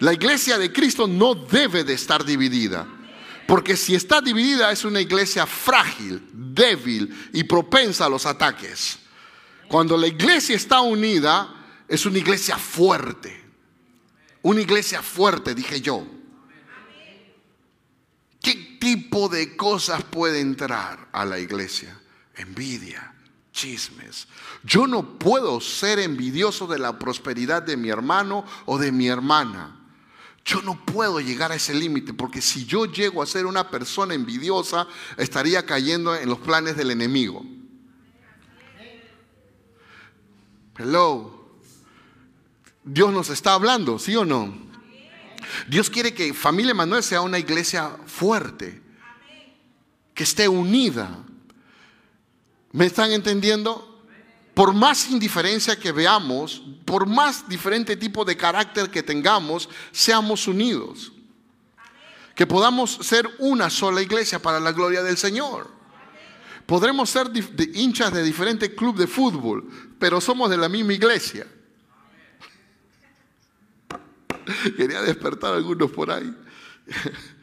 La iglesia de Cristo no debe de estar dividida. Porque si está dividida es una iglesia frágil, débil y propensa a los ataques. Cuando la iglesia está unida, es una iglesia fuerte. Una iglesia fuerte, dije yo. ¿Qué tipo de cosas puede entrar a la iglesia? Envidia, chismes. Yo no puedo ser envidioso de la prosperidad de mi hermano o de mi hermana. Yo no puedo llegar a ese límite porque si yo llego a ser una persona envidiosa, estaría cayendo en los planes del enemigo. Hello. Dios nos está hablando, ¿sí o no? Dios quiere que Familia Manuel sea una iglesia fuerte, que esté unida. ¿Me están entendiendo? Por más indiferencia que veamos, por más diferente tipo de carácter que tengamos, seamos unidos. Que podamos ser una sola iglesia para la gloria del Señor. Podremos ser hinchas de diferentes clubes de fútbol, pero somos de la misma iglesia. Quería despertar a algunos por ahí.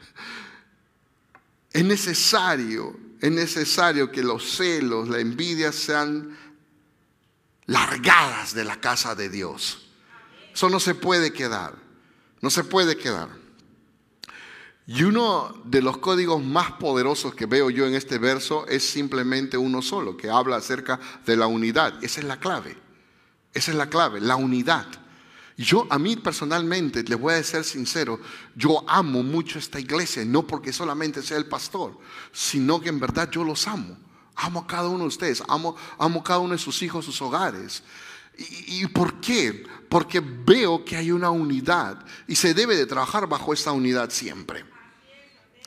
Es necesario, es necesario que los celos, la envidia sean largadas de la casa de Dios. Eso no se puede quedar, no se puede quedar. Y uno de los códigos más poderosos que veo yo en este verso es simplemente uno solo, que habla acerca de la unidad. Esa es la clave. Esa es la clave, la unidad. Yo a mí personalmente, les voy a ser sincero, yo amo mucho esta iglesia, no porque solamente sea el pastor, sino que en verdad yo los amo. Amo a cada uno de ustedes, amo, amo cada uno de sus hijos, sus hogares. ¿Y, ¿Y por qué? Porque veo que hay una unidad y se debe de trabajar bajo esta unidad siempre.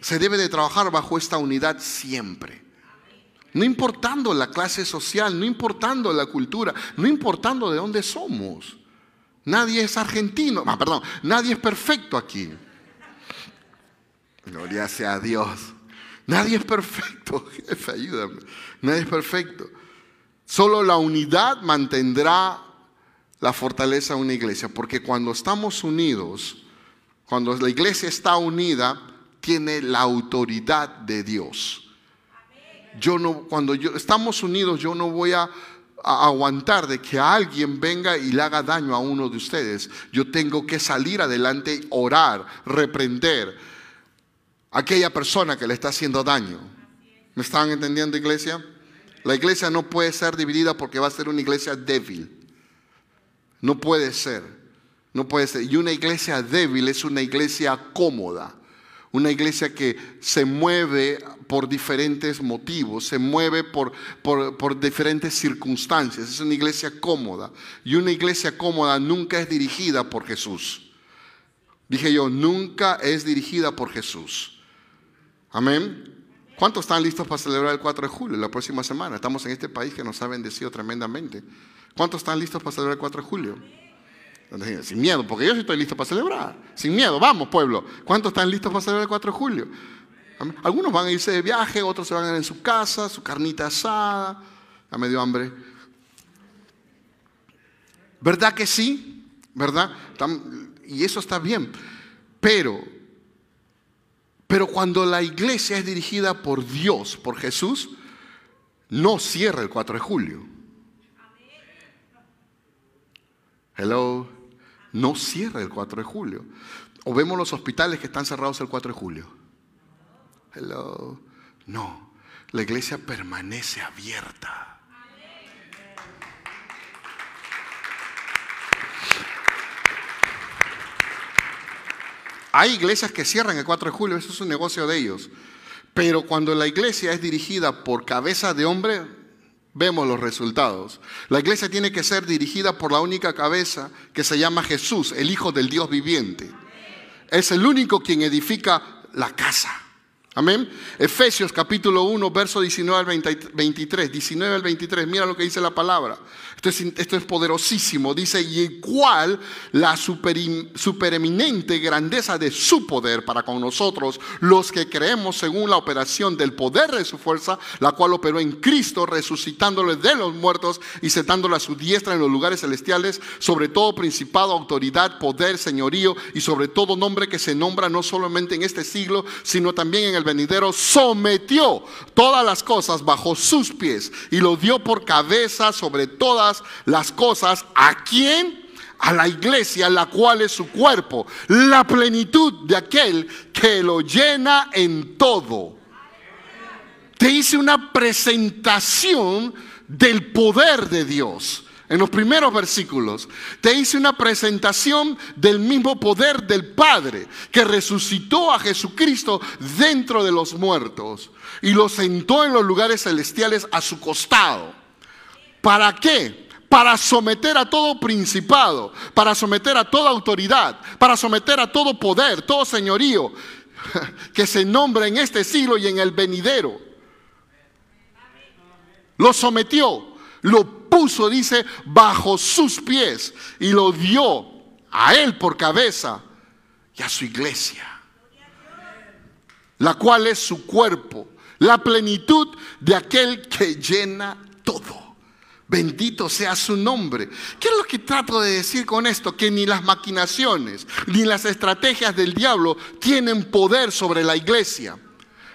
Se debe de trabajar bajo esta unidad siempre. No importando la clase social, no importando la cultura, no importando de dónde somos. Nadie es argentino, ah, perdón, nadie es perfecto aquí. Gloria sea Dios. Nadie es perfecto, jefe, ayúdame. Nadie es perfecto. Solo la unidad mantendrá la fortaleza de una iglesia, porque cuando estamos unidos, cuando la iglesia está unida, tiene la autoridad de Dios. Yo no, cuando yo, estamos unidos, yo no voy a, aguantar de que alguien venga y le haga daño a uno de ustedes. Yo tengo que salir adelante, orar, reprender a aquella persona que le está haciendo daño. ¿Me están entendiendo, iglesia? La iglesia no puede ser dividida porque va a ser una iglesia débil. No puede ser. No puede ser. Y una iglesia débil es una iglesia cómoda. Una iglesia que se mueve por diferentes motivos, se mueve por, por, diferentes circunstancias. Es una iglesia cómoda. Y una iglesia cómoda nunca es dirigida por Jesús. Dije yo, nunca es dirigida por Jesús. Amén. ¿Cuántos están listos para celebrar el 4 de julio, la próxima semana? Estamos en este país que nos ha bendecido tremendamente. ¿Cuántos están listos para celebrar el 4 de julio? Sin miedo, porque yo sí estoy listo para celebrar. Sin miedo, vamos pueblo. ¿Cuántos están listos para celebrar el 4 de julio? Algunos van a irse de viaje, otros se van a ir en su casa, su carnita asada. Ya me dio hambre. ¿Verdad que sí? ¿Verdad? Y eso está bien. Pero, pero cuando la iglesia es dirigida por Dios, por Jesús, no cierra el 4 de julio. Hello no cierra el 4 de julio. O vemos los hospitales que están cerrados el 4 de julio. No, la iglesia permanece abierta. Hay iglesias que cierran el 4 de julio, eso es un negocio de ellos. Pero cuando la iglesia es dirigida por cabeza de hombre, vemos los resultados. La iglesia tiene que ser dirigida por la única cabeza que se llama Jesús, el Hijo del Dios viviente. Es el único quien edifica la casa. Amén. Efesios capítulo 1, verso 19 al 23. 19 al 23, mira lo que dice la palabra. Esto es, poderosísimo. Dice, y cual la supereminente grandeza de su poder para con nosotros, los que creemos según la operación del poder de su fuerza, la cual operó en Cristo, resucitándole de los muertos y sentándole a su diestra en los lugares celestiales, sobre todo principado, autoridad, poder, señorío y sobre todo nombre que se nombra no solamente en este siglo, sino también en el venidero, sometió todas las cosas bajo sus pies y lo dio por cabeza sobre todas las cosas. ¿A quién? A la iglesia, la cual es su cuerpo, la plenitud de aquel que lo llena en todo. Te hice una presentación del poder de Dios. En los primeros versículos te hice una presentación del mismo poder del Padre que resucitó a Jesucristo dentro de los muertos y lo sentó en los lugares celestiales a su costado. ¿Para qué? Para someter a todo principado, para someter a toda autoridad, para someter a todo poder, todo señorío que se nombra en este siglo y en el venidero. Lo sometió, lo puso, dice, bajo sus pies y lo dio a él por cabeza y a su iglesia, la cual es su cuerpo, la plenitud de aquel que llena todo. Bendito sea su nombre. ¿Qué es lo que trato de decir con esto? Que ni las maquinaciones ni las estrategias del diablo tienen poder sobre la iglesia.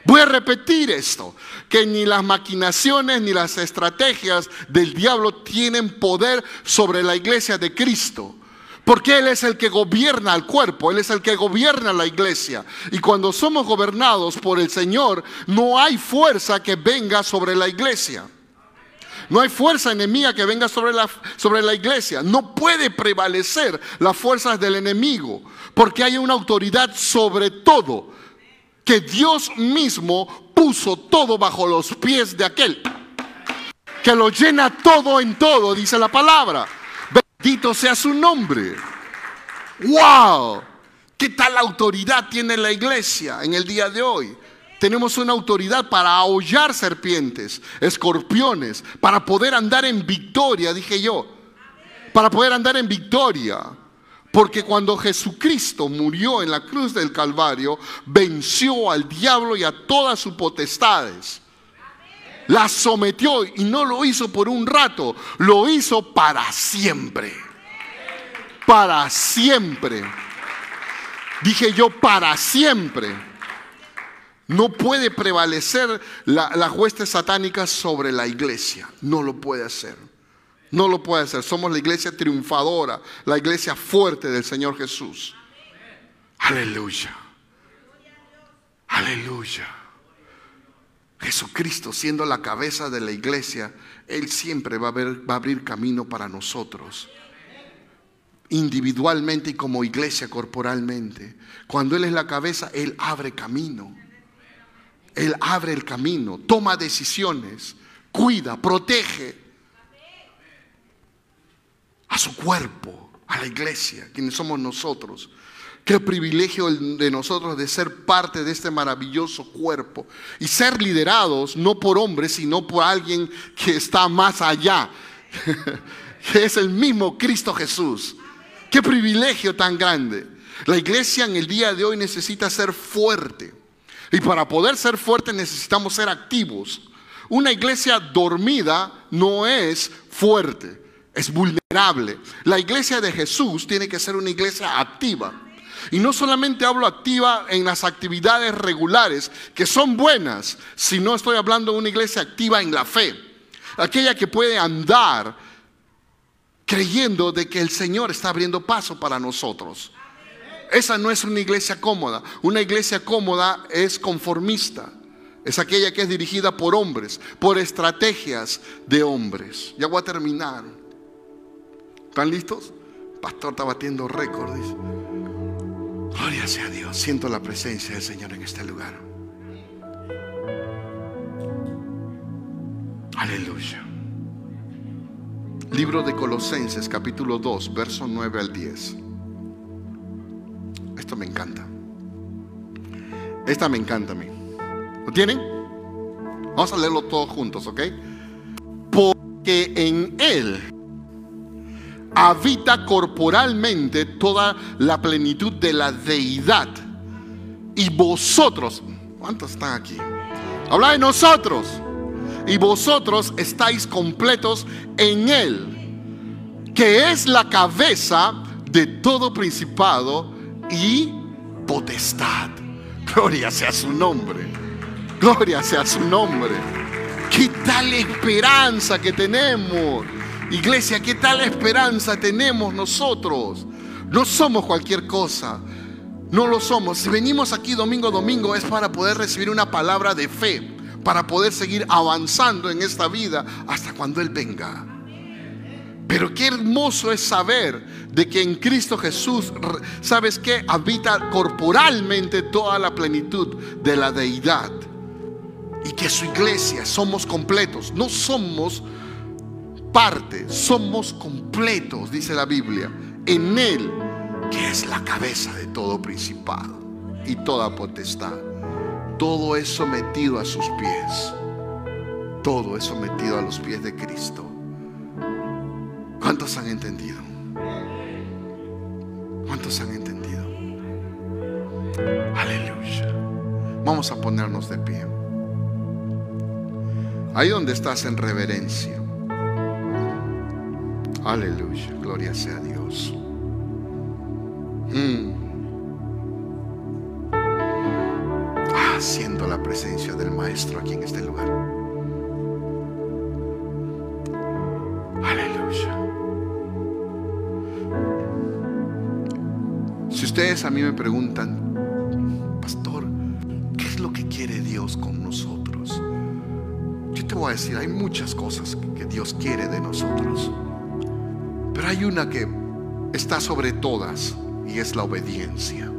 Voy a repetir esto, que ni las maquinaciones ni las estrategias del diablo tienen poder sobre la iglesia de Cristo. Porque Él es el que gobierna el cuerpo, Él es el que gobierna la iglesia. Y cuando somos gobernados por el Señor, no hay fuerza que venga sobre la iglesia. No hay fuerza enemiga que venga sobre la, sobre la iglesia. No puede prevalecer las fuerzas del enemigo, porque hay una autoridad sobre todo que Dios mismo puso todo bajo los pies de aquel, que lo llena todo en todo, dice la palabra. Bendito sea su nombre. ¡Wow! ¿Qué tal autoridad tiene la iglesia en el día de hoy? Tenemos una autoridad para aullar serpientes, escorpiones, para poder andar en victoria, dije yo. Para poder andar en victoria. Porque cuando Jesucristo murió en la cruz del Calvario, venció al diablo y a todas sus potestades. La sometió y no lo hizo por un rato, lo hizo para siempre. Para siempre. Dije yo, para siempre. No puede prevalecer la, la hueste satánica sobre la iglesia. No lo puede hacer. No lo puede hacer. Somos la iglesia triunfadora, la iglesia fuerte del Señor Jesús. Aleluya. Aleluya. Jesucristo siendo la cabeza de la iglesia, Él siempre va a abrir camino para nosotros. Individualmente y como iglesia corporalmente. Cuando Él es la cabeza, Él abre camino. Él abre el camino, toma decisiones, cuida, protege a su cuerpo, a la iglesia, quienes somos nosotros. Qué privilegio de nosotros de ser parte de este maravilloso cuerpo y ser liderados no por hombres, sino por alguien que está más allá, que es el mismo Cristo Jesús. Qué privilegio tan grande. La iglesia en el día de hoy necesita ser fuerte. Y para poder ser fuerte necesitamos ser activos. Una iglesia dormida no es fuerte es vulnerable. La iglesia de Jesús tiene que ser una iglesia activa. Y no solamente hablo activa en las actividades regulares, que son buenas, sino estoy hablando de una iglesia activa en la fe. Aquella que puede andar creyendo de que el Señor está abriendo paso para nosotros. Esa no es una iglesia cómoda. Una iglesia cómoda es conformista. Es aquella que es dirigida por hombres, por estrategias de hombres. Ya voy a terminar. ¿Están listos? pastor está batiendo récord. Gloria sea Dios. Siento la presencia del Señor en este lugar. Aleluya. Libro de Colosenses capítulo 2, verso 9 al 10. Esto me encanta. Esta me encanta a mí. ¿Lo tienen? Vamos a leerlo todos juntos, ¿ok? Porque en Él habita corporalmente toda la plenitud de la deidad. Y vosotros, ¿cuántos están aquí? Habla de nosotros. Y vosotros estáis completos en Él, que es la cabeza de todo principado y potestad. Gloria sea su nombre. Gloria sea su nombre. ¿Qué tal esperanza que tenemos? Iglesia, ¿qué tal esperanza tenemos nosotros? No somos cualquier cosa. No lo somos. Si venimos aquí domingo domingo es para poder recibir una palabra de fe, para poder seguir avanzando en esta vida hasta cuando Él venga. Pero qué hermoso es saber de que en Cristo Jesús, ¿sabes qué? Habita corporalmente toda la plenitud de la deidad. Y que su iglesia somos completos, no somos parte, somos completos, dice la Biblia, en Él, que es la cabeza de todo principado y toda potestad. Todo es sometido a sus pies. Todo es sometido a los pies de Cristo. ¿Cuántos han entendido? ¿Cuántos han entendido? Aleluya. Vamos a ponernos de pie. Ahí donde estás en reverencia. Aleluya. Gloria sea a Dios. Mm. Haciendo la presencia del Maestro aquí en este lugar. A mí me preguntan, pastor, ¿qué es lo que quiere Dios con nosotros? Yo te voy a decir, hay muchas cosas que Dios quiere de nosotros. Pero hay una que está sobre todas y es la obediencia.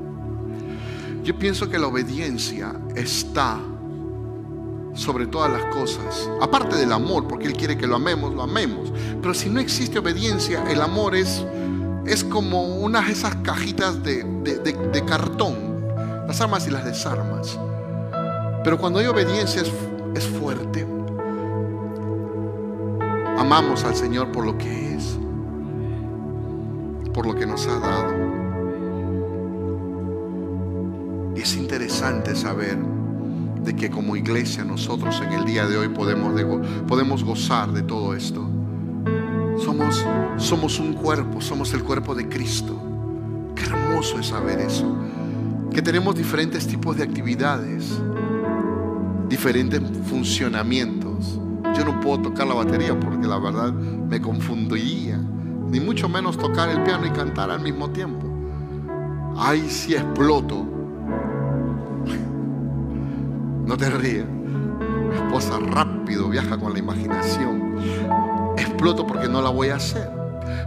Yo pienso que la obediencia está sobre todas las cosas. Aparte del amor, porque Él quiere que lo amemos, lo amemos. Pero si no existe obediencia, el amor es, es como unas esas cajitas de, de, cartón. Las armas y las desarmas. Pero cuando hay obediencia es, es fuerte. Amamos al Señor por lo que es por lo que nos ha dado. Y es interesante saber de que como iglesia nosotros en el día de hoy podemos, podemos gozar de todo esto. Somos, somos un cuerpo, somos el cuerpo de Cristo. Qué hermoso es saber eso. Que tenemos diferentes tipos de actividades, diferentes funcionamientos. Yo no puedo tocar la batería porque la verdad me confundiría ni mucho menos tocar el piano y cantar al mismo tiempo. Ay, si exploto. No te rías. Mi esposa rápido viaja con la imaginación. Exploto porque no la voy a hacer.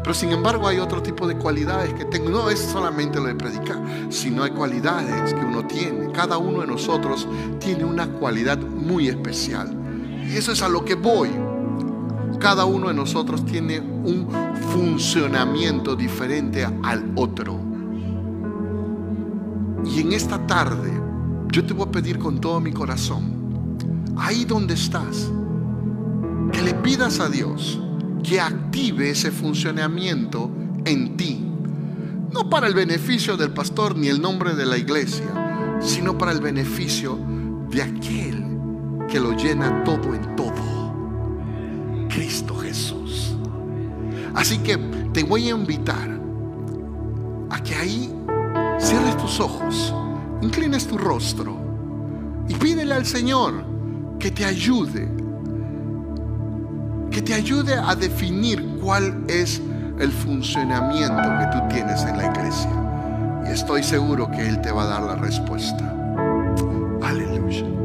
Pero sin embargo hay otro tipo de cualidades que tengo. No es solamente lo de predicar, sino hay cualidades que uno tiene. Cada uno de nosotros tiene una cualidad muy especial. Y eso es a lo que voy. Cada uno de nosotros tiene un funcionamiento diferente al otro. Y en esta tarde yo te voy a pedir con todo mi corazón, ahí donde estás, que le pidas a Dios que active ese funcionamiento en ti. No para el beneficio del pastor ni el nombre de la iglesia, sino para el beneficio de aquel que lo llena todo en todo. Cristo Jesús. Así que te voy a invitar a que ahí cierres tus ojos, inclines tu rostro y pídele al Señor que te ayude, que te ayude a definir cuál es el funcionamiento que tú tienes en la iglesia. Y estoy seguro que Él te va a dar la respuesta. Aleluya.